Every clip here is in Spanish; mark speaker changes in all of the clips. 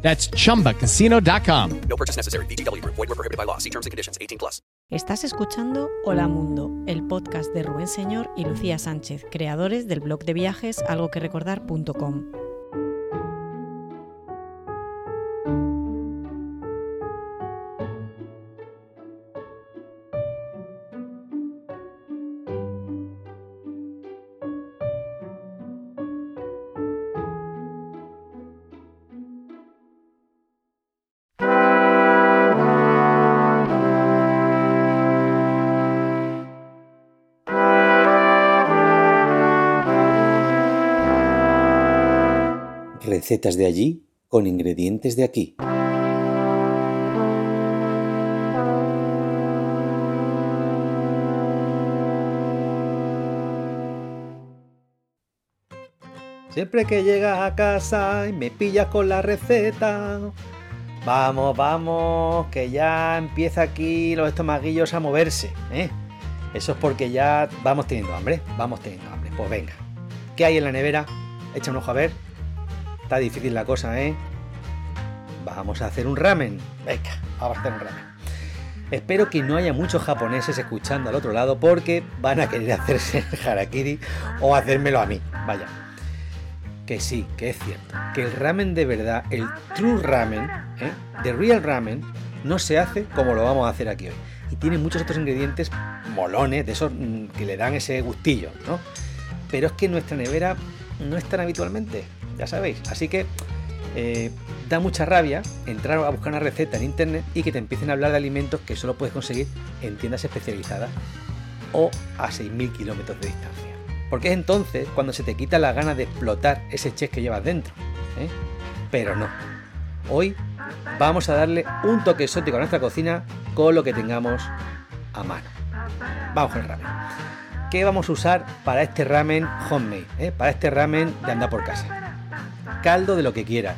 Speaker 1: That's chumbacasino.com.
Speaker 2: No purchase necessary. BGW. Void were prohibited by law. See terms and conditions. 18 plus.
Speaker 3: Estás escuchando Hola Mundo, el podcast de Rubén Señor y Lucía Sánchez, creadores del blog de viajes algoquerecordar.com.
Speaker 4: Recetas de allí con ingredientes de aquí.
Speaker 5: Siempre que llegas a casa y me pillas con la receta. Vamos, vamos, que ya empieza aquí los estomaguillos a moverse, ¿eh? Eso es porque ya vamos teniendo hambre, vamos teniendo hambre. Pues venga, ¿qué hay en la nevera? Echa un ojo a ver. Está difícil la cosa, ¿eh? Vamos a hacer un ramen. Venga, vamos a hacer un ramen. Espero que no haya muchos japoneses escuchando al otro lado porque van a querer hacerse el harakiri o hacérmelo a mí. Vaya. Que sí, que es cierto. Que el ramen de verdad, el true ramen, ¿eh? The real ramen, no se hace como lo vamos a hacer aquí hoy. Y tiene muchos otros ingredientes molones, de esos mm, que le dan ese gustillo, ¿no? Pero es que nuestra nevera no es tan habitualmente, ya sabéis. Así que eh, da mucha rabia entrar a buscar una receta en internet y que te empiecen a hablar de alimentos que solo puedes conseguir en tiendas especializadas o a 6.000 kilómetros de distancia. Porque es entonces cuando se te quita la gana de explotar ese chef que llevas dentro. ¿eh? Pero no. Hoy vamos a darle un toque exótico a nuestra cocina con lo que tengamos a mano. Vamos con el ramen. ¿Qué vamos a usar para este ramen homemade? eh? Para este ramen de andar por casa. Caldo de lo que quieras.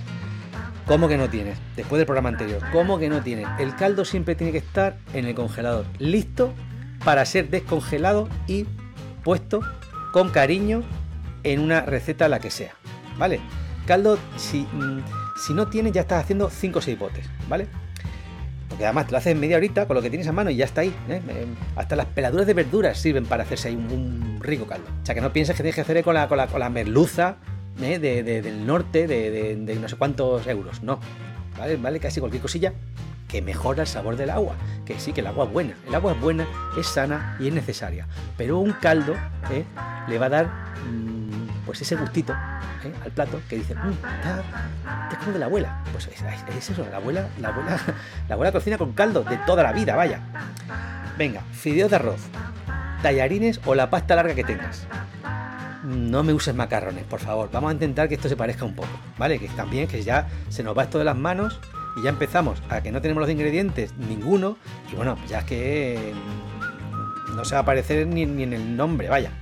Speaker 5: ¿Cómo que no tienes? Después del programa anterior. ¿Cómo que no tienes? El caldo siempre tiene que estar en el congelador. Listo para ser descongelado y puesto con cariño en una receta la que sea. ¿Vale? Caldo, si, mm, si no tienes, ya estás haciendo 5 o 6 botes. ¿Vale? Porque además te lo haces en media horita con lo que tienes a mano y ya está ahí. ¿eh? Eh, Hasta las peladuras de verduras sirven para hacerse ahí un, rico caldo. O sea que no pienses que tienes que hacer con la, con la, con la merluza ¿eh? de, de- del norte de, no sé cuántos euros. No. ¿Vale? ¿Vale? Casi cualquier cosilla que mejora el sabor del agua. Que sí, que el agua es buena. El agua es buena, es sana y es necesaria. Pero un caldo ¿eh? le va a dar mm, pues ese gustito ¿eh? al plato que dice, "Mm, está, está como de la abuela. Pues es, es eso, la abuela, la abuela, la abuela cocina con caldo de toda la vida, vaya. Venga, fideos de arroz, tallarines o la pasta larga que tengas. No me uses macarrones, por favor. Vamos a intentar que esto se parezca un poco, ¿vale? Que también, que ya se nos va esto de las manos y ya empezamos a que no tenemos los ingredientes ninguno y bueno, ya es que mm, no se va a aparecer ni, ni en el nombre, vaya.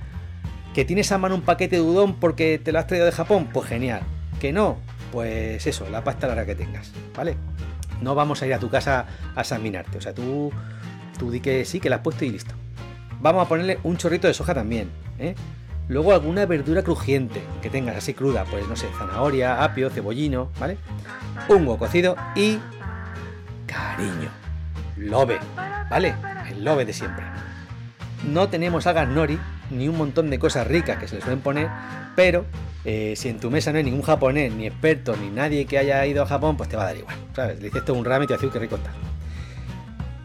Speaker 5: ¿Que tienes a mano un paquete de udon porque te lo has traído de Japón? Pues genial. ¿Que no? Pues eso, la pasta larga que tengas, ¿vale? No vamos a ir a tu casa a examinarte, o sea, tú, tú di que sí, que la has puesto y listo. Vamos a ponerle un chorrito de soja también, ¿eh? Luego alguna verdura crujiente que tengas así cruda, pues no sé, zanahoria, apio, cebollino, ¿vale? Huevo cocido y cariño. Lobe, ¿vale? El lobe de siempre. No tenemos algas nori ni un montón de cosas ricas que se les suelen poner, pero eh, si en tu mesa no hay ningún japonés, ni experto, ni nadie que haya ido a Japón, pues te va a dar igual, ¿sabes? Le dices esto un ramen y a que rico está.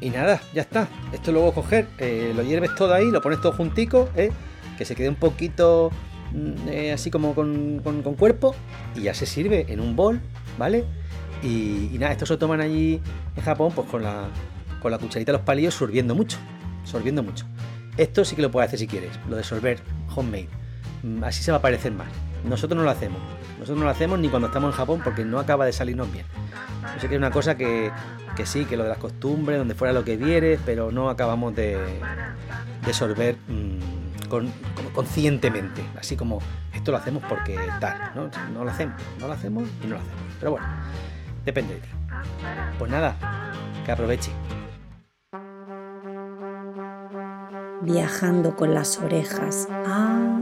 Speaker 5: Y nada, ya está. Esto luego coger, eh, lo hierves todo ahí, lo pones todo juntico, ¿eh? Que se quede un poquito mm, eh, así como con, con- cuerpo y ya se sirve en un bol, ¿vale? Y, nada, esto se toman allí en Japón pues con la, con la cucharita de los palillos sorbiendo mucho, sorbiendo mucho. Esto sí que lo puedes hacer si quieres, lo de sorber homemade. Mm, Así se va a parecer más. nosotros no lo hacemos. Nosotros no lo hacemos ni cuando estamos en Japón porque no acaba de salirnos bien. Yo sé que es una cosa que, que sí, que lo de las costumbres, donde fuera lo que vieres, pero no acabamos de, de sorber mm, con- conscientemente. Así como esto lo hacemos porque tal, ¿no? No lo hacemos, no lo hacemos y no lo hacemos. Pero bueno, depende de ti. Pues nada, que aproveche.
Speaker 3: Viajando con las orejas. Ah.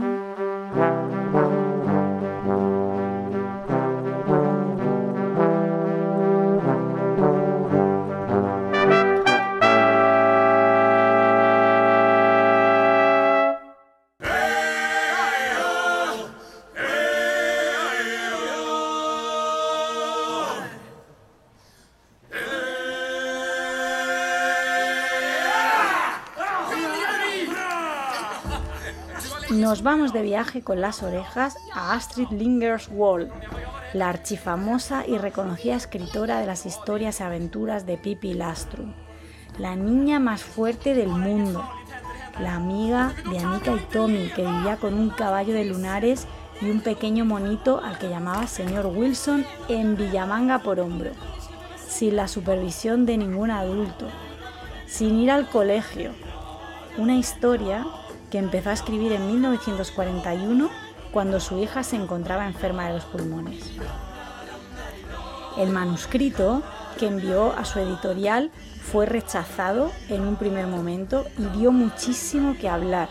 Speaker 3: Nos vamos de viaje con las orejas a Astrid Lindgrens Wall, la archifamosa y reconocida escritora de las historias y aventuras de Pippi Lastrum, la niña más fuerte del mundo, la amiga de Annika y Tommy que vivía con un caballo de lunares y un pequeño monito al que llamaba señor Wilson en Villamanga por hombro, sin la supervisión de ningún adulto, sin ir al colegio. Una historia que empezó a escribir en 1941 cuando su hija se encontraba enferma de los pulmones. El manuscrito que envió a su editorial fue rechazado en un primer momento y dio muchísimo que hablar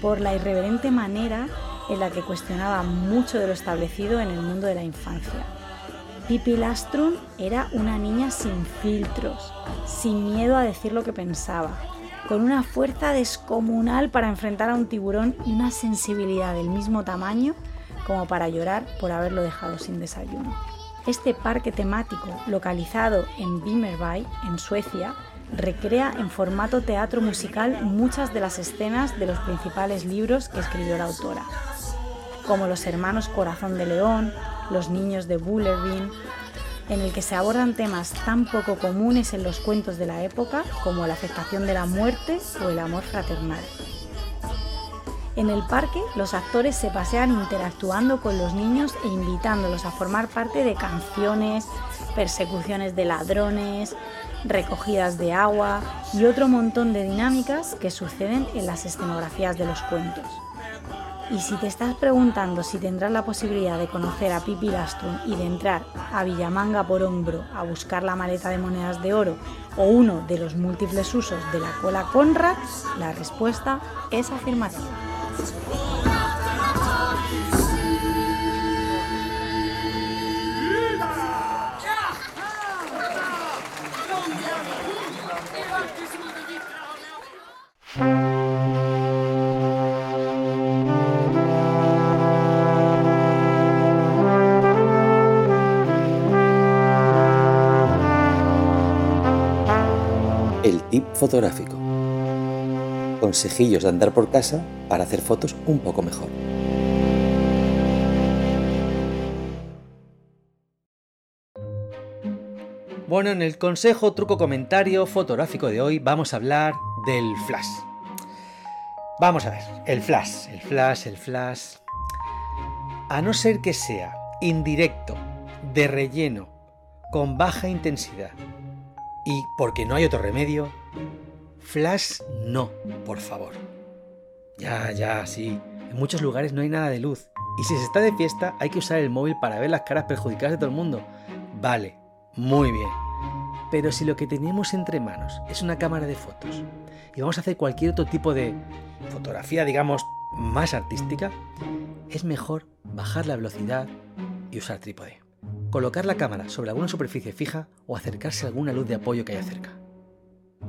Speaker 3: por la irreverente manera en la que cuestionaba mucho de lo establecido en el mundo de la infancia. Pippi Lastrum era una niña sin filtros, sin miedo a decir lo que pensaba, con una fuerza descomunal para enfrentar a un tiburón y una sensibilidad del mismo tamaño como para llorar por haberlo dejado sin desayuno. Este parque temático, localizado en Vimmerby, en Suecia, recrea en formato teatro musical muchas de las escenas de los principales libros que escribió la autora, como Los hermanos Corazón de León, Los niños de Bullerbyn, en el que se abordan temas tan poco comunes en los cuentos de la época como la aceptación de la muerte o el amor fraternal. En el parque, los actores se pasean interactuando con los niños e invitándolos a formar parte de canciones, persecuciones de ladrones, recogidas de agua y otro montón de dinámicas que suceden en las escenografías de los cuentos. Y si te estás preguntando si tendrás la posibilidad de conocer a Pippi Lastrum y de entrar a Villamanga por hombro a buscar la maleta de monedas de oro o uno de los múltiples usos de la cola Conrad, la respuesta es afirmativa.
Speaker 4: Tip fotográfico. Consejillos de andar por casa para hacer fotos un poco mejor.
Speaker 5: Bueno, en el consejo, truco, comentario fotográfico de hoy vamos a hablar del flash. Vamos a ver, el flash, el flash, el flash. A no ser que sea indirecto, de relleno, con baja intensidad y porque no hay otro remedio, flash no, por favor. Ya, ya, sí. En muchos lugares no hay nada de luz. Y si se está de fiesta, hay que usar el móvil para ver las caras perjudicadas de todo el mundo. Vale, muy bien. Pero si lo que tenemos entre manos es una cámara de fotos y vamos a hacer cualquier otro tipo de fotografía, digamos, más artística, es mejor bajar la velocidad y usar trípode. Colocar la cámara sobre alguna superficie fija o acercarse a alguna luz de apoyo que haya cerca.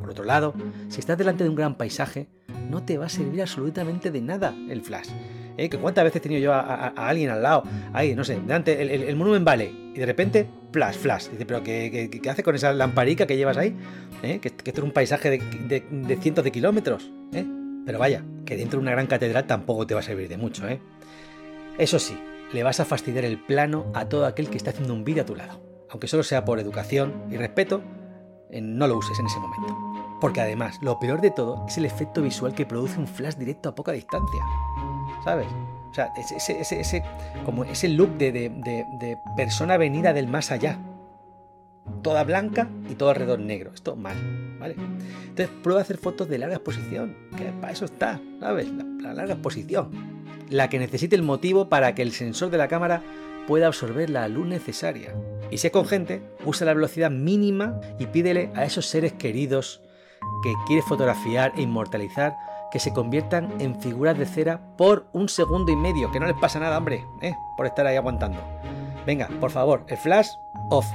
Speaker 5: Por otro lado, si estás delante de un gran paisaje, no te va a servir absolutamente de nada el flash. ¿Eh? Que ¿Cuántas veces he tenido yo a, alguien al lado, ahí, no sé, delante, el, el, Valley, y de repente, flash, flash. Dice, pero ¿qué, hace con esa lamparica que llevas ahí? ¿Eh? Que, esto es un paisaje de, cientos de kilómetros. ¿eh? Pero vaya, que dentro de una gran catedral tampoco te va a servir de mucho, ¿eh? Eso sí, le vas a fastidiar el plano a todo aquel que está haciendo un vídeo a tu lado. Aunque solo sea por educación y respeto, no lo uses en ese momento. Porque además, lo peor de todo es el efecto visual que produce un flash directo a poca distancia. ¿Sabes? O sea, ese, ese, ese, como ese look de, de, de, persona venida del más allá. Toda blanca y todo alrededor negro. Esto mal, ¿vale? Entonces prueba a hacer fotos de larga exposición, que para eso está, ¿sabes? La, la larga exposición. La que necesite el motivo para que el sensor de la cámara pueda absorber la luz necesaria. Y si es con gente, usa la velocidad mínima y pídele a esos seres queridos que quieres fotografiar e inmortalizar que se conviertan en figuras de cera por un segundo y medio, que no les pasa nada, hombre, ¿eh? por estar ahí aguantando. Venga, por favor, el flash off.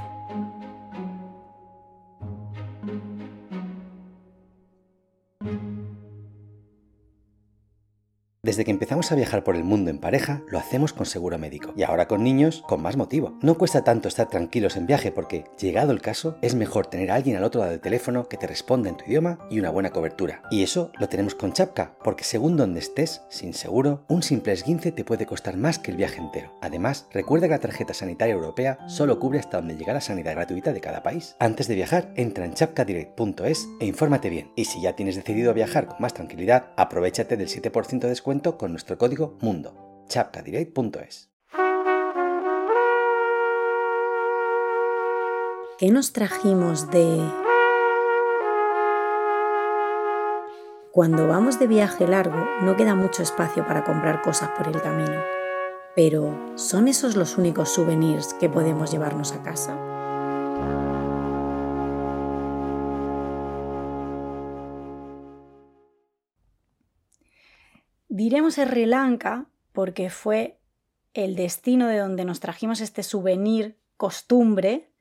Speaker 4: Desde que empezamos a viajar por el mundo en pareja, lo hacemos con seguro médico. Y ahora con niños, con más motivo. No cuesta tanto estar tranquilos en viaje porque, llegado el caso, es mejor tener a alguien al otro lado del teléfono que te responda en tu idioma y una buena cobertura. Y eso lo tenemos con Chapka, porque según donde estés, sin seguro, un simple esguince te puede costar más que el viaje entero. Además, recuerda que la tarjeta sanitaria europea solo cubre hasta donde llega la sanidad gratuita de cada país. Antes de viajar, entra en chapkadirect.es e infórmate bien. Y si ya tienes decidido viajar con más tranquilidad, aprovechate del 7% de descuento con nuestro código MUNDO.
Speaker 3: ¿Qué nos trajimos de... Cuando vamos de viaje largo no queda mucho espacio para comprar cosas por el camino, pero ¿son esos los únicos souvenirs que podemos llevarnos a casa? Diremos Sri Lanka porque fue el destino de donde nos trajimos este souvenir costumbre,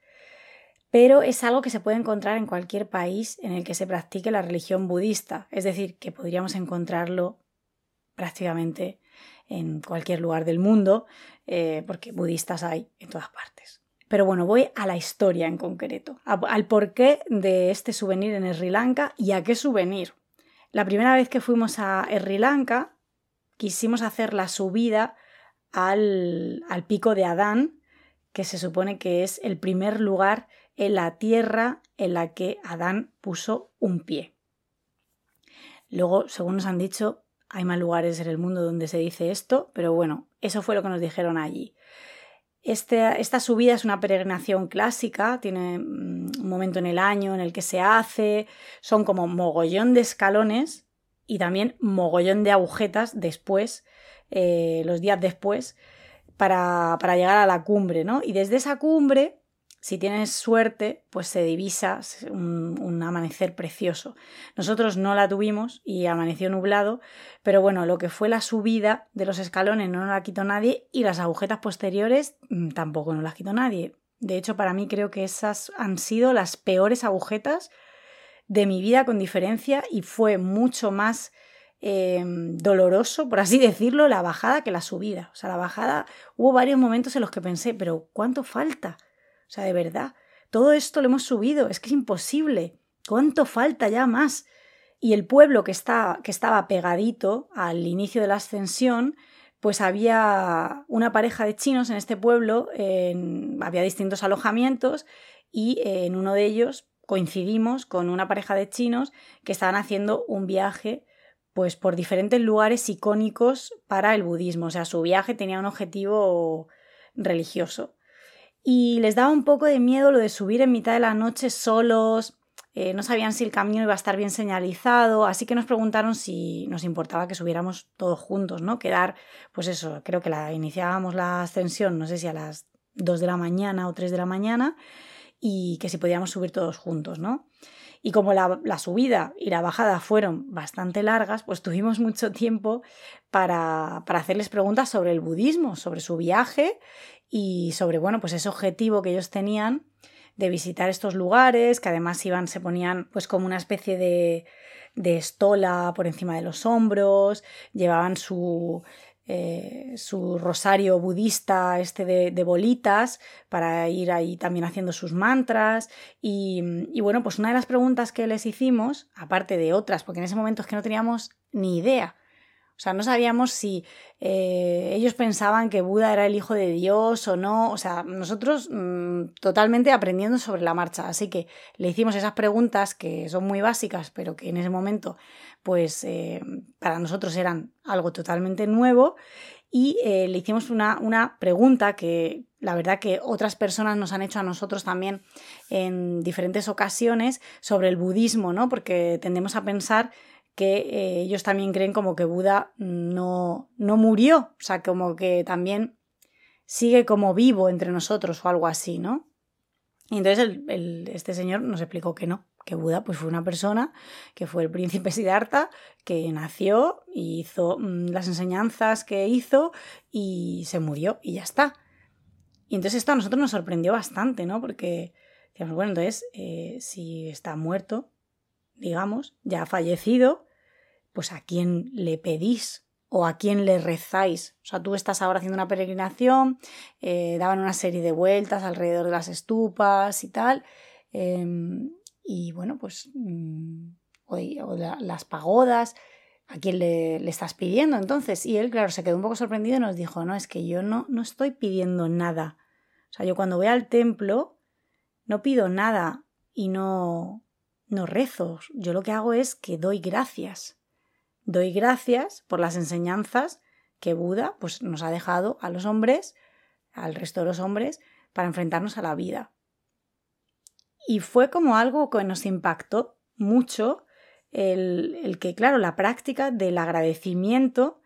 Speaker 3: pero es algo que se puede encontrar en cualquier país en el que se practique la religión budista, es decir, que podríamos encontrarlo prácticamente en cualquier lugar del mundo, eh, porque budistas hay en todas partes. Pero bueno, voy a la historia en concreto, al porqué de este souvenir en Sri Lanka y a qué souvenir. La primera vez que fuimos a Sri Lanka quisimos hacer la subida al, al pico de Adán, que se supone que es el primer lugar en la tierra en la que Adán puso un pie. Luego, según nos han dicho, hay más lugares en el mundo donde se dice esto, pero bueno, eso fue lo que nos dijeron allí. Este, esta subida es una peregrinación clásica, tiene mm, un momento en el año en el que se hace, son como mogollón de escalones y también mogollón de agujetas después, eh, los días después, para, llegar a la cumbre, ¿no? Y desde esa cumbre, si tienes suerte, pues se divisa un, amanecer precioso. Nosotros no la tuvimos y amaneció nublado, pero bueno, lo que fue la subida de los escalones no la quitó nadie y las agujetas posteriores mm, tampoco nos las quitó nadie. De hecho, para mí creo que esas han sido las peores agujetas de mi vida con diferencia y fue mucho más eh, doloroso, por así decirlo, la bajada que la subida. O sea, la bajada hubo varios momentos en los que pensé, pero ¿cuánto falta? O sea, de verdad, todo esto lo hemos subido, es que es imposible. ¿Cuánto falta ya más? Y el pueblo que, está, que estaba pegadito al inicio de la ascensión, pues había una pareja de chinos en este pueblo, había distintos alojamientos y en uno de ellos coincidimos con una pareja de chinos que estaban haciendo un viaje pues por diferentes lugares icónicos para el budismo, o sea, su viaje tenía un objetivo religioso. Y les daba un poco de miedo lo de subir en mitad de la noche solos, eh, no sabían si el camino iba a estar bien señalizado, así que nos preguntaron si nos importaba que subiéramos todos juntos, ¿no? Quedar, pues eso, creo que la iniciábamos la ascensión, no sé si a las 2 de la mañana o 3 de la mañana, y que si podíamos subir todos juntos, ¿no? Y como la, subida y la bajada fueron bastante largas, pues tuvimos mucho tiempo para, hacerles preguntas sobre el budismo, sobre su viaje y sobre, bueno, pues ese objetivo que ellos tenían de visitar estos lugares, que además iban, se ponían pues como una especie de, de estola por encima de los hombros, llevaban su, eh, su rosario budista este de, bolitas para ir ahí también haciendo sus mantras. Y, y, bueno pues una de las preguntas que les hicimos aparte de otras porque en ese momento es que no teníamos ni idea o sea, no sabíamos si eh, ellos pensaban que Buda era el hijo de Dios o no. O sea, nosotros mm, totalmente aprendiendo sobre la marcha. Así que le hicimos esas preguntas que son muy básicas, pero que en ese momento, pues, eh, para nosotros eran algo totalmente nuevo. y eh, le hicimos una, una pregunta que la verdad que otras personas nos han hecho a nosotros también en diferentes ocasiones sobre el budismo, ¿no? Porque tendemos a pensar que eh, ellos también creen como que Buda no, no murió, o sea, como que también sigue como vivo entre nosotros o algo así, ¿no? Y entonces este señor nos explicó que no, que Buda pues, fue una persona que fue el príncipe Siddhartha, que nació hizo mm, las enseñanzas que hizo y se murió y ya está. Y entonces esto a nosotros nos sorprendió bastante, ¿no? Porque decíamos, bueno, entonces, eh, si está muerto, digamos, ya ha fallecido, pues a quién le pedís o a quién le rezáis. O sea, tú estás ahora haciendo una peregrinación, eh, daban una serie de vueltas alrededor de las estupas y tal. Em, y bueno, pues, mm, o, las pagodas, ¿a quién le, le, estás pidiendo entonces? Y él, claro, se quedó un poco sorprendido y nos dijo, no, es que yo no, no estoy pidiendo nada. O sea, yo cuando voy al templo no pido nada y no, no rezo. Yo lo que hago es que doy gracias. Doy gracias por las enseñanzas que Buda pues, nos ha dejado a los hombres, al resto de los hombres, para enfrentarnos a la vida. Y fue como algo que nos impactó mucho el, el que, claro, la práctica del agradecimiento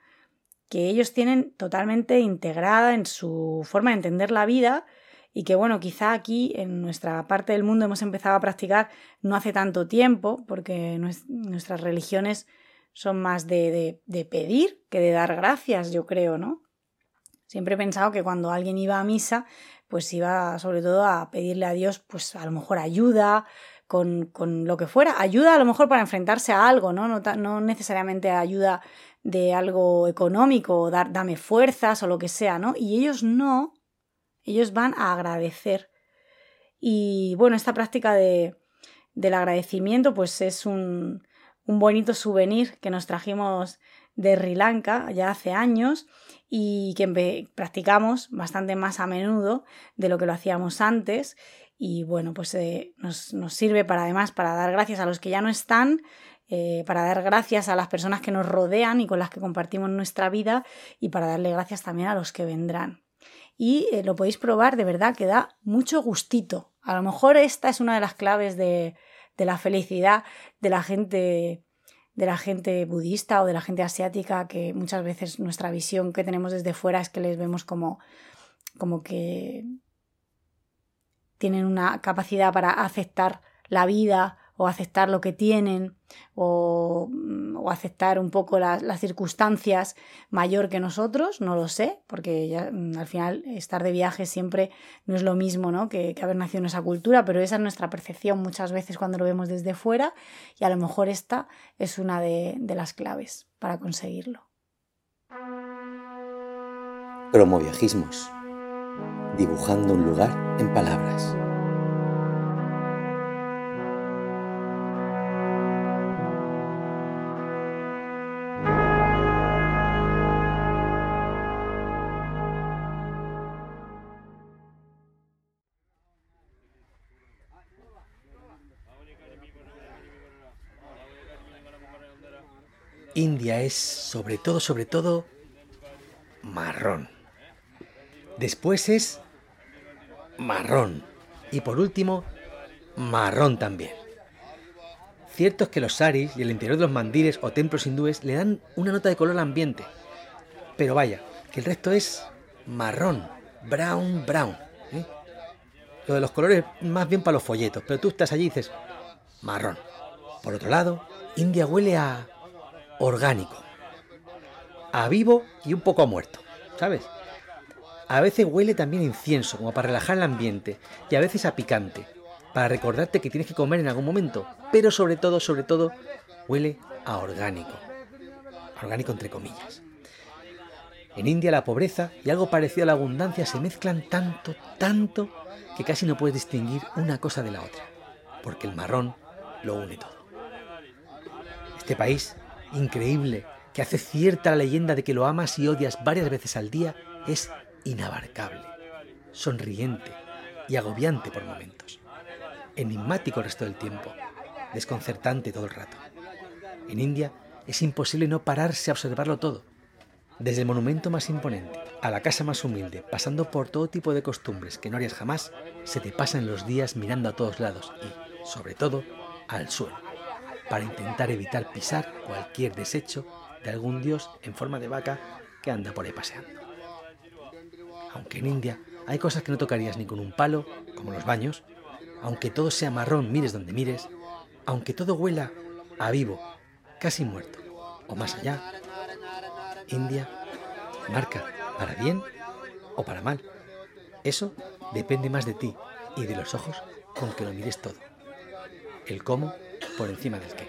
Speaker 3: que ellos tienen totalmente integrada en su forma de entender la vida y que bueno, quizá aquí en nuestra parte del mundo hemos empezado a practicar no hace tanto tiempo, porque nuestras religiones son más de, de, pedir que de dar gracias, yo creo, ¿no? Siempre he pensado que cuando alguien iba a misa, pues iba sobre todo a pedirle a Dios, pues a lo mejor ayuda, con, con, lo que fuera. Ayuda a lo mejor para enfrentarse a algo, ¿no? No, no necesariamente ayuda de algo económico, dar, dame fuerzas o lo que sea, ¿no? Y ellos no, ellos van a agradecer. Y bueno, esta práctica de, del agradecimiento pues es un, un bonito souvenir que nos trajimos de Sri Lanka ya hace años y que practicamos bastante más a menudo de lo que lo hacíamos antes y bueno pues eh, nos, nos, sirve para además para dar gracias a los que ya no están eh, para dar gracias a las personas que nos rodean y con las que compartimos nuestra vida y para darle gracias también a los que vendrán. Y eh, lo podéis probar, de verdad, que da mucho gustito. A lo mejor esta es una de las claves de, de la felicidad de la gente de la gente budista o de la gente asiática, que muchas veces nuestra visión que tenemos desde fuera es que les vemos como, como que tienen una capacidad para aceptar la vida o aceptar lo que tienen o, mm, o aceptar un poco las circunstancias mayor que nosotros, no lo sé, porque mm, al final estar de viaje siempre no es lo mismo ¿no? que, haber nacido en esa cultura, pero esa es nuestra percepción muchas veces cuando lo vemos desde fuera y a lo mejor esta es una de, de las claves para conseguirlo.
Speaker 5: Cromoviajismos. Dibujando un lugar en palabras. India es sobre todo, sobre todo, marrón. Después es marrón. Y por último, marrón también. Cierto es que los saris y el interior de los mandires o templos hindúes le dan una nota de color al ambiente. Pero vaya, que el resto es marrón, brown, brown. ¿eh? Lo de los colores más bien para los folletos, pero tú estás allí y dices marrón. Por otro lado, India huele a orgánico, a vivo y un poco a muerto, ¿sabes? A veces huele también a incienso, como para relajar el ambiente, y a veces a picante, para recordarte que tienes que comer en algún momento, pero sobre todo, sobre todo, huele a orgánico, orgánico entre comillas. En India la pobreza y algo parecido a la abundancia se mezclan tanto, tanto, que casi no puedes distinguir una cosa de la otra, porque el marrón lo une todo. Este país increíble, que hace cierta la leyenda de que lo amas y odias varias veces al día, es inabarcable, sonriente y agobiante por momentos, enigmático el resto del tiempo, desconcertante todo el rato. En India es imposible no pararse a observarlo todo. Desde el monumento más imponente a la casa más humilde, pasando por todo tipo de costumbres que no harías jamás, se te pasan los días mirando a todos lados y, sobre todo, al suelo, para intentar evitar pisar cualquier desecho de algún dios en forma de vaca que anda por ahí paseando. Aunque en India hay cosas que no tocarías ni con un palo, como los baños, aunque todo sea marrón mires donde mires, aunque todo huela a vivo, casi muerto, o más allá, India marca para bien o para mal. Eso depende más de ti y de los ojos con que lo mires todo. El cómo por encima del qué.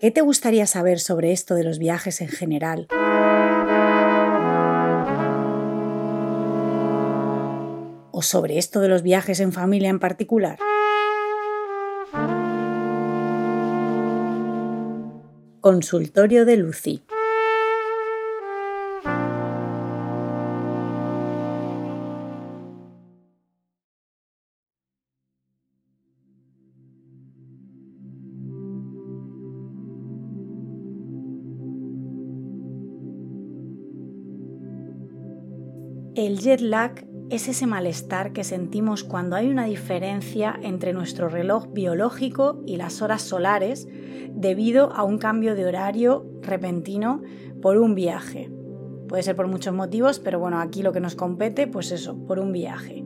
Speaker 3: ¿Qué te gustaría saber sobre esto de los viajes en general? ¿O sobre esto de los viajes en familia en particular? Consultorio de Lucy. El jet lag es ese malestar que sentimos cuando hay una diferencia entre nuestro reloj biológico y las horas solares debido a un cambio de horario repentino por un viaje. Puede ser por muchos motivos, pero bueno, aquí lo que nos compete, pues eso, por un viaje.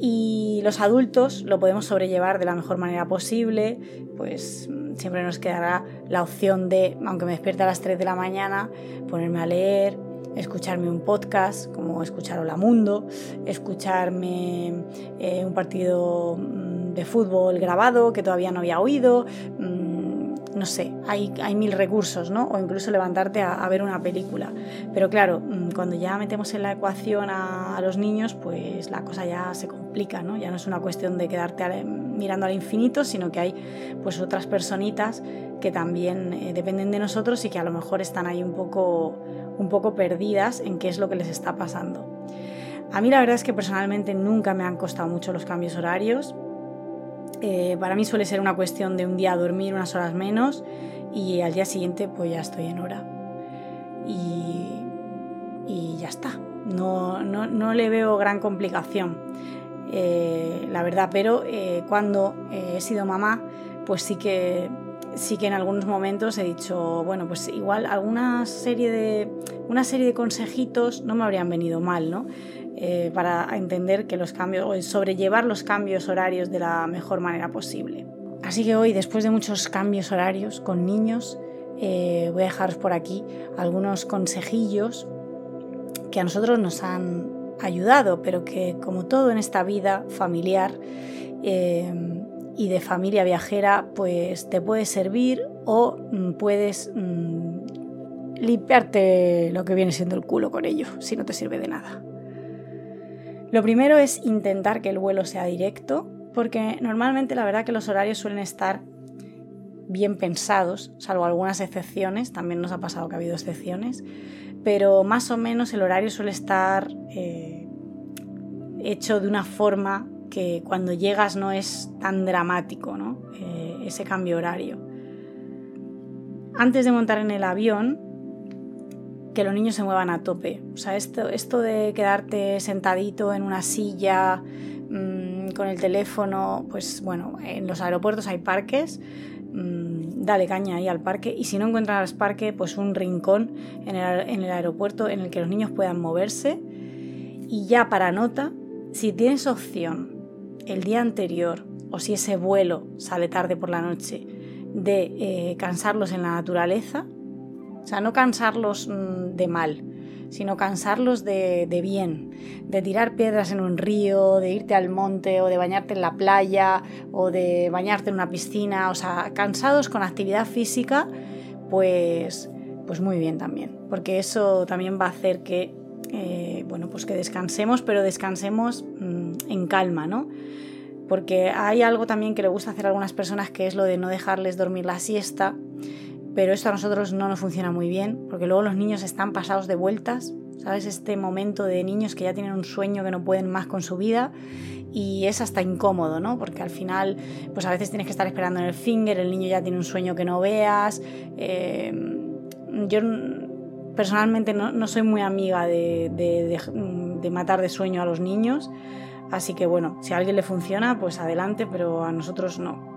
Speaker 3: Y los adultos lo podemos sobrellevar de la mejor manera posible, pues siempre nos quedará la opción de, aunque me despierte a las 3 de la mañana, ponerme a leer, escucharme un podcast como escuchar Hola Mundo, escucharme eh, un partido mm, de fútbol grabado que todavía no había oído, mm, no sé, hay, hay, mil recursos, ¿no? O incluso levantarte a, ver una película. Pero claro, mm, cuando ya metemos en la ecuación a, los niños, pues la cosa ya se complica, ¿no? Ya no es una cuestión de quedarte mirando al infinito, sino que hay pues otras personitas que también eh, dependen de nosotros y que a lo mejor están ahí un poco un poco perdidas en qué es lo que les está pasando. A mí la verdad es que personalmente nunca me han costado mucho los cambios horarios. Eh, para mí suele ser una cuestión de un día dormir unas horas menos y al día siguiente pues ya estoy en hora. Y, y ya está. No, no, no, le veo gran complicación, eh, la verdad, pero eh, cuando he sido mamá, pues sí que sí que en algunos momentos he dicho, bueno, pues igual alguna serie de, una serie de consejitos no me habrían venido mal, ¿no? Eh, para entender que los cambios, o sobrellevar los cambios horarios de la mejor manera posible. Así que hoy, después de muchos cambios horarios con niños, eh, voy a dejaros por aquí algunos consejillos que a nosotros nos han ayudado, pero que como todo en esta vida familiar, eh, y de familia viajera, pues te puede servir o mm, puedes mm, limpiarte lo que viene siendo el culo con ello, si no te sirve de nada. Lo primero es intentar que el vuelo sea directo, porque normalmente la verdad que los horarios suelen estar bien pensados, salvo algunas excepciones, también nos ha pasado que ha habido excepciones, pero más o menos el horario suele estar eh, hecho de una forma que cuando llegas no es tan dramático ¿no? Eh, ese cambio horario. Antes de montar en el avión, que los niños se muevan a tope. O sea, esto, esto de quedarte sentadito en una silla mmm, con el teléfono, pues bueno, en los aeropuertos hay parques, mmm, dale caña ahí al parque y si no encuentras parque, pues un rincón en el, en el aeropuerto en el que los niños puedan moverse. Y ya para nota, si tienes opción el día anterior o si ese vuelo sale tarde por la noche, de eh, cansarlos en la naturaleza, o sea, no cansarlos mm, de mal, sino cansarlos de, de, bien, de tirar piedras en un río, de irte al monte o de bañarte en la playa o de bañarte en una piscina, o sea, cansados con actividad física, pues, pues muy bien también, porque eso también va a hacer que, eh, bueno, pues que descansemos, pero descansemos mm, en calma, ¿no? Porque hay algo también que le gusta hacer a algunas personas que es lo de no dejarles dormir la siesta pero esto a nosotros no nos funciona muy bien, porque luego los niños están pasados de vueltas, ¿sabes? Este momento de niños que ya tienen un sueño que no pueden más con su vida y es hasta incómodo, ¿no? Porque al final, pues a veces tienes que estar esperando en el finger, el niño ya tiene un sueño que no veas. Eh, yo personalmente no, soy muy amiga de, de matar de sueño a los niños, así que bueno, si a alguien le funciona, pues adelante, pero a nosotros no.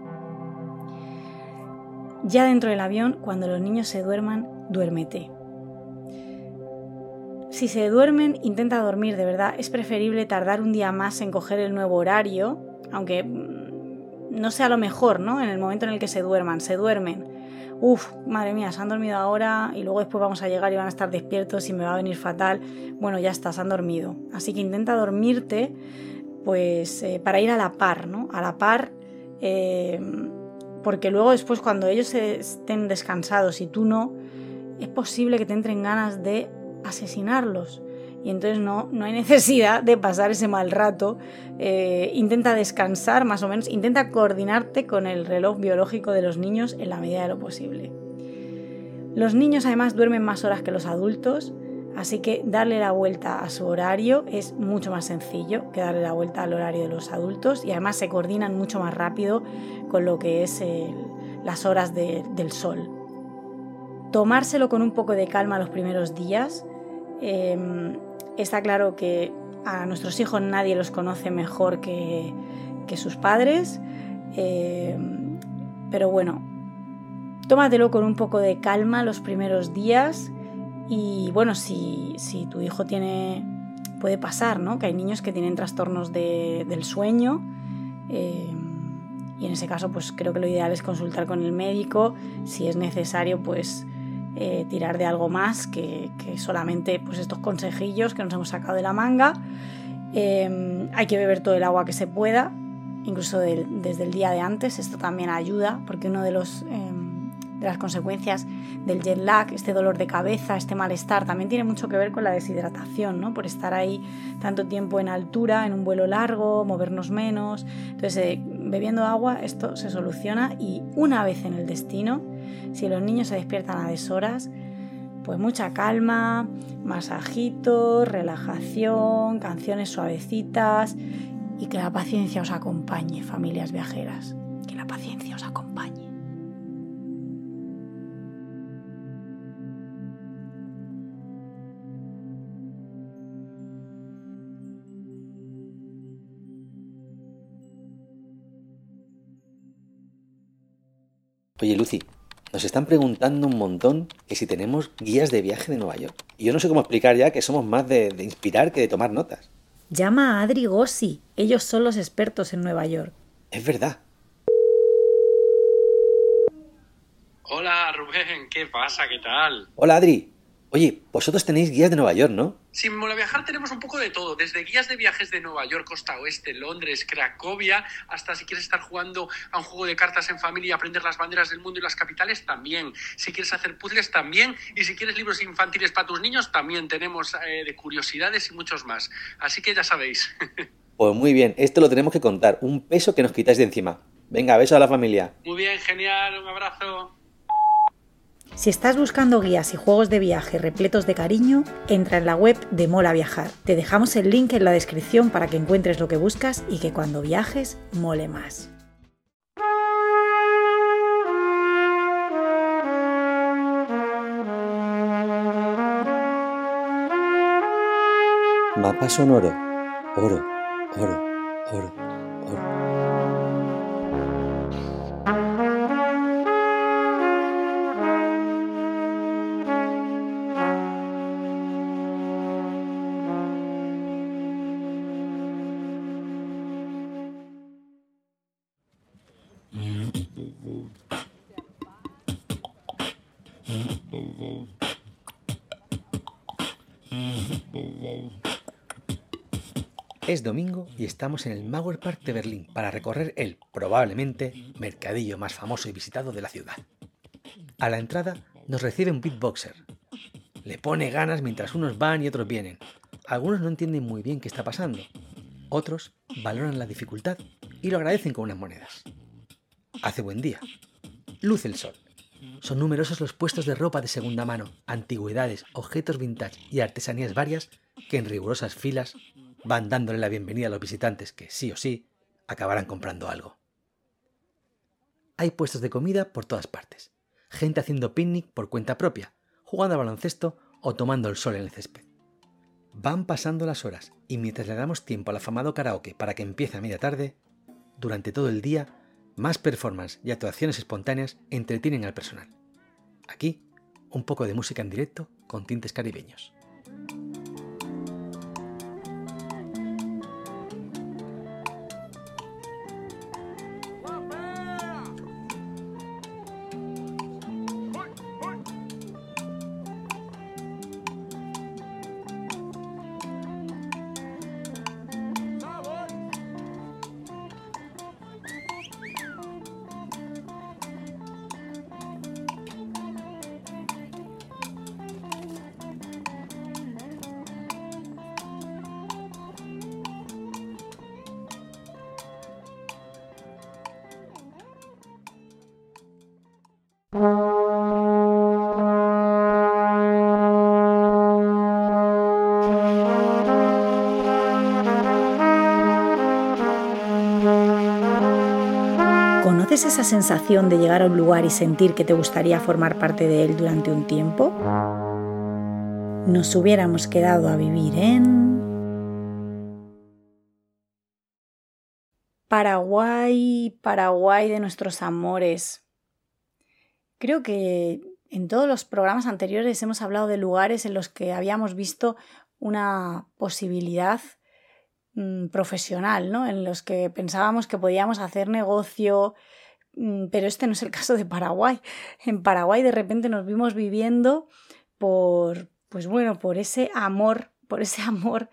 Speaker 3: Ya dentro del avión, cuando los niños se duerman, duérmete. Si se duermen, intenta dormir, de verdad. Es preferible tardar un día más en coger el nuevo horario, aunque mm, no sea lo mejor, ¿no? En el momento en el que se duerman, se duermen. Uf, madre mía, se han dormido ahora y luego después vamos a llegar y van a estar despiertos y me va a venir fatal. Bueno, ya está, se han dormido. Así que intenta dormirte, pues, eh, para ir a la par, ¿no? A la par. Eh, porque luego después cuando ellos estén descansados y tú no, es posible que te entren ganas de asesinarlos. Y entonces no, no hay necesidad de pasar ese mal rato. Eh, intenta descansar más o menos, intenta coordinarte con el reloj biológico de los niños en la medida de lo posible. Los niños además duermen más horas que los adultos, así que darle la vuelta a su horario es mucho más sencillo que darle la vuelta al horario de los adultos y además se coordinan mucho más rápido con lo que es las horas del sol. Tomárselo con un poco de calma los primeros días. Em, está claro que a nuestros hijos nadie los conoce mejor que, sus padres, em, pero bueno, tómatelo con un poco de calma los primeros días y bueno, si, tu hijo tiene, puede pasar, ¿no? Que hay niños que tienen trastornos del sueño. Em, y en ese caso pues creo que lo ideal es consultar con el médico si es necesario pues eh, tirar de algo más que, solamente pues estos consejillos que nos hemos sacado de la manga em, hay que beber todo el agua que se pueda incluso desde el día de antes esto también ayuda porque uno de los em, de las consecuencias del jet lag, este dolor de cabeza, este malestar, también tiene mucho que ver con la deshidratación, ¿no? Por estar ahí tanto tiempo en altura, en un vuelo largo, movernos menos. Entonces, eh, bebiendo agua, esto se soluciona y una vez en el destino, si los niños se despiertan a deshoras, pues mucha calma, masajitos, relajación, canciones suavecitas y que la paciencia os acompañe, familias viajeras. Que la paciencia os acompañe.
Speaker 4: Oye, Lucy, nos están preguntando un montón que si tenemos guías de viaje de Nueva York. Y yo no sé cómo explicar ya que somos más de, inspirar que de tomar notas.
Speaker 3: Llama a Adri Gossi. Ellos son los expertos en Nueva York.
Speaker 4: Es verdad.
Speaker 6: Hola, Rubén. ¿Qué pasa? ¿Qué tal?
Speaker 4: Hola, Adri. Oye, vosotros tenéis guías de Nueva York, ¿no?
Speaker 6: Sin Mola Viajar tenemos un poco de todo, desde guías de viajes de Nueva York, costa oeste, Londres, Cracovia, hasta si quieres estar jugando a un juego de cartas en familia y aprender las banderas del mundo y las capitales, también. Si quieres hacer puzzles, también. Y si quieres libros infantiles para tus niños, también tenemos eh, de curiosidades y muchos más. Así que ya sabéis.
Speaker 4: Pues muy bien, esto lo tenemos que contar. Un peso que nos quitáis de encima. Venga, beso a la familia.
Speaker 6: Muy bien, genial, un abrazo.
Speaker 3: Si estás buscando guías y juegos de viaje repletos de cariño, entra en la web de Mola Viajar. Te dejamos el link en la descripción para que encuentres lo que buscas y que cuando viajes mole más.
Speaker 4: Mapa sonoro. Oro, oro, oro. Es domingo y estamos en el Mauer Park de Berlín para recorrer el, probablemente, mercadillo más famoso y visitado de la ciudad. A la entrada nos recibe un beatboxer. Le pone ganas mientras unos van y otros vienen. Algunos no entienden muy bien qué está pasando. Otros valoran la dificultad y lo agradecen con unas monedas. Hace buen día. Luce el sol
Speaker 5: Son numerosos los puestos de ropa de segunda mano, antigüedades, objetos vintage y artesanías varias que en rigurosas filas van dándole la bienvenida a los visitantes que sí o sí acabarán comprando algo. Hay puestos de comida por todas partes, gente haciendo picnic por cuenta propia, jugando al baloncesto o tomando el sol en el césped. Van pasando las horas y mientras le damos tiempo al afamado karaoke para que empiece a media tarde, durante todo el día, más performances y actuaciones espontáneas entretienen al personal. Aquí, un poco de música en directo con tintes caribeños.
Speaker 3: ¿Conoces esa sensación de llegar a un lugar y sentir que te gustaría formar parte de él durante un tiempo? Nos hubiéramos quedado a vivir en... Paraguay, Paraguay de nuestros amores. Creo que en todos los programas anteriores hemos hablado de lugares en los que habíamos visto una posibilidad mm, profesional, ¿no? En los que pensábamos que podíamos hacer negocio, mm, pero este no es el caso de Paraguay. En Paraguay de repente nos vimos viviendo por, pues bueno, por ese amor, por ese amor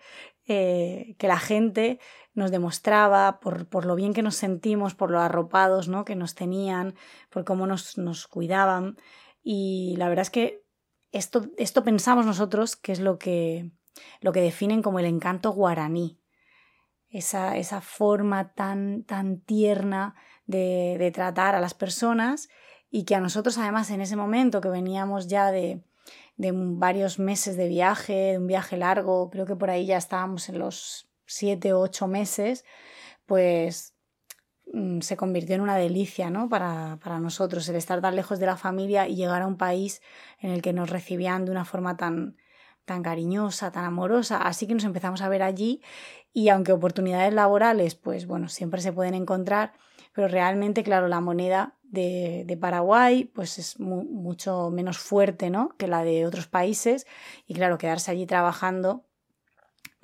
Speaker 3: eh, que la gente nos demostraba, por, por, lo bien que nos sentimos, por lo arropados ¿no? que nos tenían, por cómo nos, nos cuidaban. Y la verdad es que esto, esto pensamos nosotros que es lo que, lo que definen como el encanto guaraní. Esa, esa forma tan, tan tierna de, de tratar a las personas y que a nosotros además en ese momento que veníamos ya de, de varios meses de viaje, de un viaje largo, creo que por ahí ya estábamos en los siete o ocho meses, pues mm, se convirtió en una delicia ¿no? para, para, nosotros el estar tan lejos de la familia y llegar a un país en el que nos recibían de una forma tan, tan cariñosa, tan amorosa. Así que nos empezamos a ver allí y aunque oportunidades laborales, pues bueno, siempre se pueden encontrar, pero realmente, claro, la moneda de, de Paraguay pues es mu mucho menos fuerte ¿no? que la de otros países y claro, quedarse allí trabajando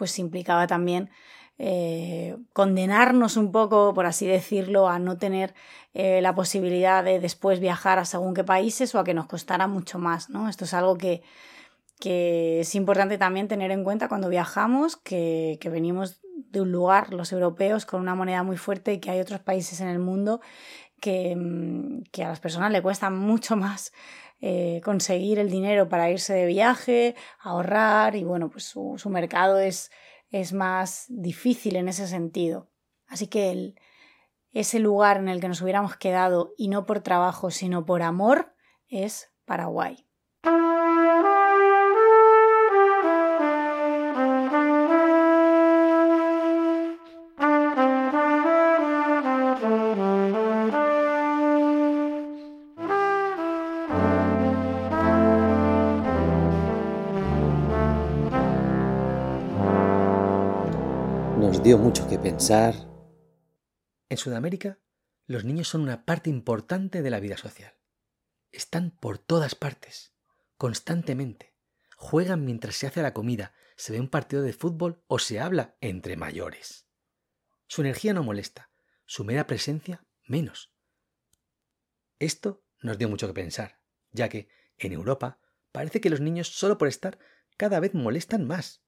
Speaker 3: pues implicaba también eh, condenarnos un poco, por así decirlo, a no tener eh, la posibilidad de después viajar a según qué países o a que nos costara mucho más. ¿no? Esto es algo que, que es importante también tener en cuenta cuando viajamos, que, que, venimos de un lugar, los europeos, con una moneda muy fuerte y que hay otros países en el mundo que, mm, que a las personas le cuesta mucho más eh, conseguir el dinero para irse de viaje, ahorrar y bueno, pues su, su mercado es, es, más difícil en ese sentido. Así que el, ese lugar en el que nos hubiéramos quedado y no por trabajo sino por amor es Paraguay.
Speaker 4: Dio mucho que pensar.
Speaker 5: En Sudamérica, los niños son una parte importante de la vida social. Están por todas partes, constantemente. Juegan mientras se hace la comida, se ve un partido de fútbol o se habla entre mayores. Su energía no molesta, su mera presencia menos. Esto nos dio mucho que pensar, ya que, en Europa, parece que los niños solo por estar cada vez molestan más.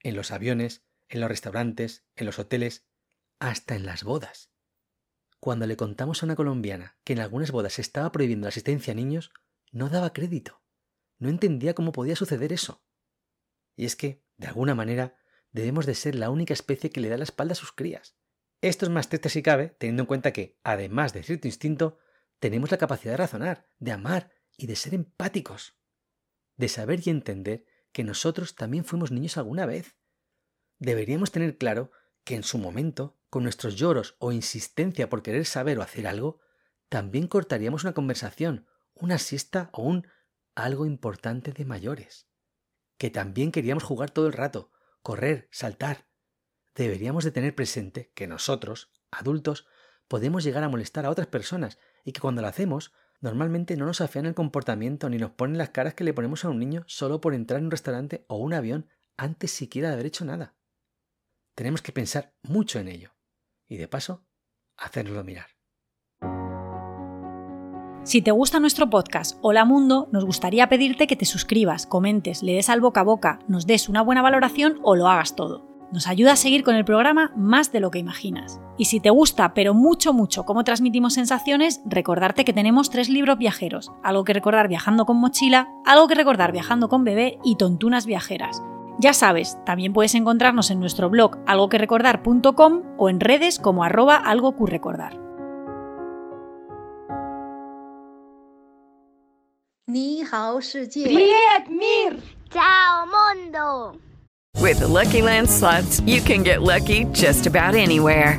Speaker 5: En los aviones, en los restaurantes, en los hoteles, hasta en las bodas. Cuando le contamos a una colombiana que en algunas bodas se estaba prohibiendo la asistencia a niños, no daba crédito. No entendía cómo podía suceder eso. Y es que, de alguna manera, debemos de ser la única especie que le da la espalda a sus crías. Esto es más triste si cabe, teniendo en cuenta que, además de cierto instinto, tenemos la capacidad de razonar, de amar y de ser empáticos, de saber y entender que nosotros también fuimos niños alguna vez. Deberíamos tener claro que en su momento, con nuestros lloros o insistencia por querer saber o hacer algo, también cortaríamos una conversación, una siesta o un algo importante de mayores. Que también queríamos jugar todo el rato, correr, saltar. Deberíamos de tener presente que nosotros, adultos, podemos llegar a molestar a otras personas y que cuando lo hacemos, normalmente no nos afean el comportamiento ni nos ponen las caras que le ponemos a un niño solo por entrar en un restaurante o un avión antes siquiera de haber hecho nada. Tenemos que pensar mucho en ello y de paso, hacernoslo mirar.
Speaker 3: Si te gusta nuestro podcast Hola Mundo, nos gustaría pedirte que te suscribas, comentes, le des al boca a boca, nos des una buena valoración o lo hagas todo. Nos ayuda a seguir con el programa más de lo que imaginas. Y si te gusta, pero mucho, mucho cómo transmitimos sensaciones, recordarte que tenemos tres libros viajeros. Algo que recordar viajando con mochila, algo que recordar viajando con bebé y tontunas viajeras. Ya sabes, también puedes encontrarnos en nuestro blog algoquerecordar.com o en redes como arroba algocurrecordar.
Speaker 7: Ni hao
Speaker 8: Mir! Ciao mondo!
Speaker 9: With the Lucky Land slots, you can get lucky just about anywhere.